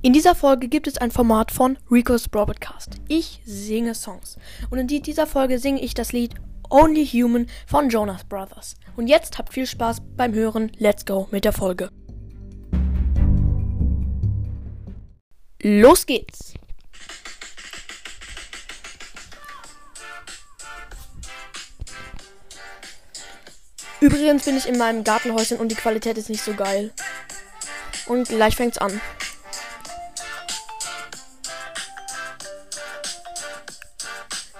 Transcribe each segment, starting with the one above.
In dieser Folge gibt es ein Format von Rico's Broadcast. Ich singe Songs. Und in dieser Folge singe ich das Lied Only Human von Jonas Brothers. Und jetzt habt viel Spaß beim Hören. Let's go mit der Folge. Los geht's! Übrigens bin ich in meinem Gartenhäuschen und die Qualität ist nicht so geil. Und gleich fängt's an.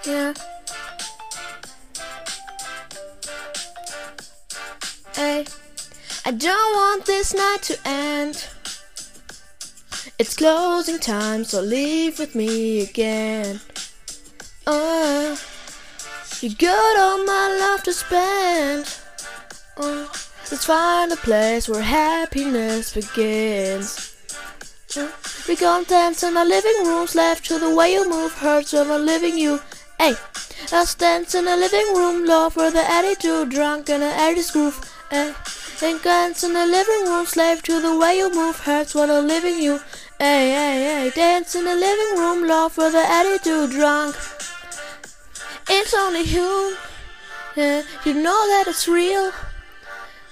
Yeah. Hey, I don't want this night to end. It's closing time, so leave with me again. Oh, you got all my love to spend. Oh, let's find a place where happiness begins. Oh, we gon' dance in our living rooms, left to the way you move hurts when I'm living you. Hey, let's dance in the living room, love with the attitude, drunk in the 80s groove. Hey, then dance in the living room, slave to the way you move hurts when I'm living you. Hey, hey, hey, dance in the living room, love with the attitude, drunk. It's only you, yeah, you know that it's real.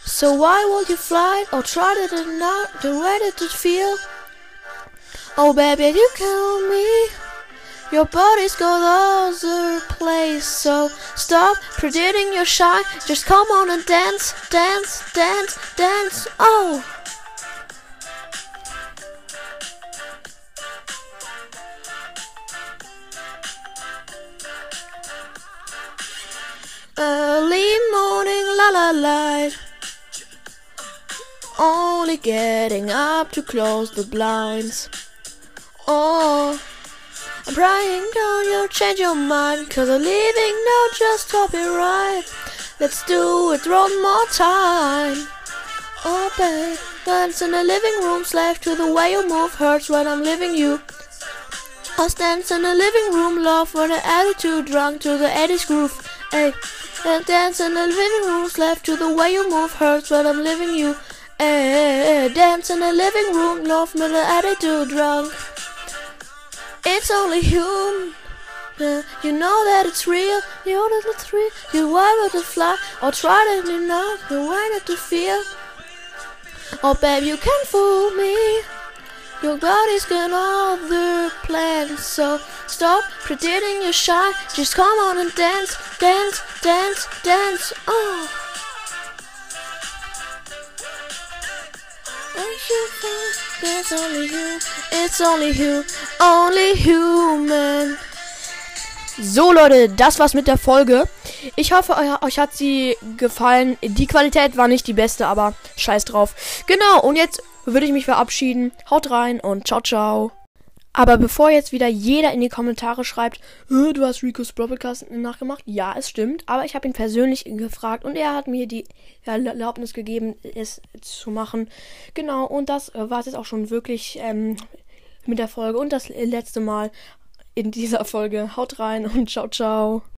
So why won't you fly or try to deny the way that it feel? Oh baby, you kill me. Your body's got other place, so stop pretending you're shy. Just come on and dance, dance, dance, dance. Oh. Early morning, la la light. Only getting up to close the blinds. Oh. I'm praying down you'll change your mind Cause I'm leaving now just hope it right. Let's do it one more time. Oh babe, dance in the living room Slave to the way you move hurts when I'm leaving you. Us dance in the living room Love for the attitude Drunk to the 80s groove. Hey, and dance in the living room Slave to the way you move hurts when I'm leaving you. Hey, dance in the living room Love for the attitude Drunk it's only human. You know that it's real. You know that it's real. You want to fly or try to deny way that to feel. Oh, babe, you can not fool me. Your body's got other plans, so stop pretending you're shy. Just come on and dance, dance, dance, dance. Oh. It's only you, it's only you, only human. So Leute, das war's mit der Folge. Ich hoffe, euch hat sie gefallen. Die Qualität war nicht die beste, aber scheiß drauf. Genau, und jetzt würde ich mich verabschieden. Haut rein und ciao, ciao. Aber bevor jetzt wieder jeder in die Kommentare schreibt, du hast Rico's Broadcast nachgemacht, ja, es stimmt, aber ich habe ihn persönlich gefragt und er hat mir die Erlaubnis gegeben, es zu machen. Genau, und das war es jetzt auch schon wirklich ähm, mit der Folge und das letzte Mal in dieser Folge. Haut rein und ciao, ciao.